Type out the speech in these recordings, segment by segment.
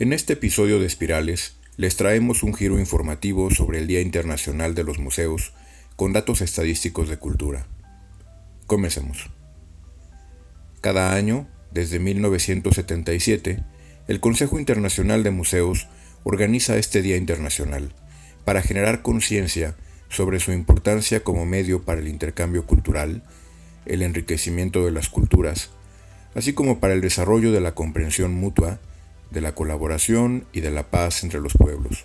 En este episodio de Espirales les traemos un giro informativo sobre el Día Internacional de los Museos con datos estadísticos de cultura. Comencemos. Cada año, desde 1977, el Consejo Internacional de Museos organiza este Día Internacional para generar conciencia sobre su importancia como medio para el intercambio cultural, el enriquecimiento de las culturas, así como para el desarrollo de la comprensión mutua de la colaboración y de la paz entre los pueblos.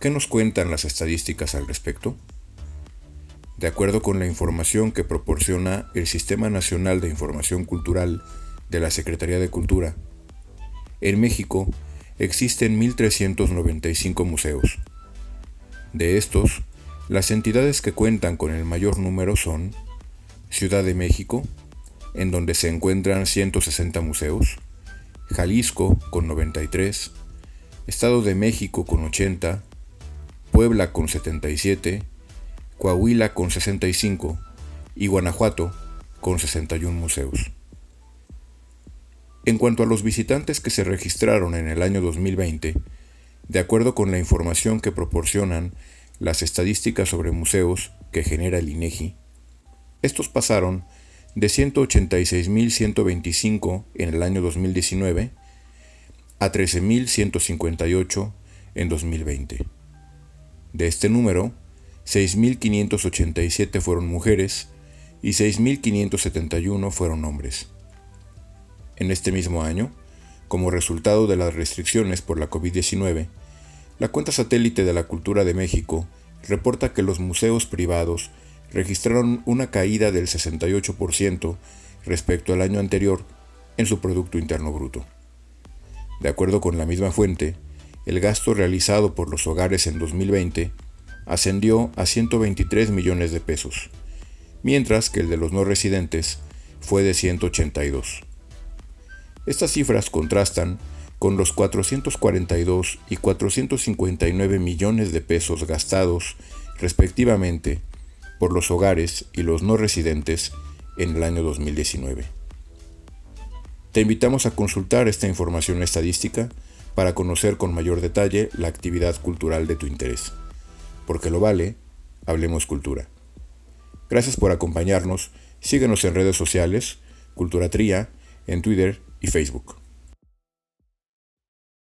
¿Qué nos cuentan las estadísticas al respecto? De acuerdo con la información que proporciona el Sistema Nacional de Información Cultural de la Secretaría de Cultura, en México existen 1.395 museos. De estos, las entidades que cuentan con el mayor número son Ciudad de México, en donde se encuentran 160 museos, Jalisco con 93, Estado de México con 80, Puebla con 77, Coahuila con 65 y Guanajuato con 61 museos. En cuanto a los visitantes que se registraron en el año 2020, de acuerdo con la información que proporcionan las estadísticas sobre museos que genera el INEGI, estos pasaron de 186.125 en el año 2019 a 13.158 en 2020. De este número, 6.587 fueron mujeres y 6.571 fueron hombres. En este mismo año, como resultado de las restricciones por la COVID-19, la cuenta satélite de la cultura de México reporta que los museos privados registraron una caída del 68% respecto al año anterior en su Producto Interno Bruto. De acuerdo con la misma fuente, el gasto realizado por los hogares en 2020 ascendió a 123 millones de pesos, mientras que el de los no residentes fue de 182. Estas cifras contrastan con los 442 y 459 millones de pesos gastados respectivamente por los hogares y los no residentes en el año 2019. Te invitamos a consultar esta información estadística para conocer con mayor detalle la actividad cultural de tu interés. Porque lo vale, hablemos cultura. Gracias por acompañarnos, síguenos en redes sociales, Cultura Tría, en Twitter y Facebook.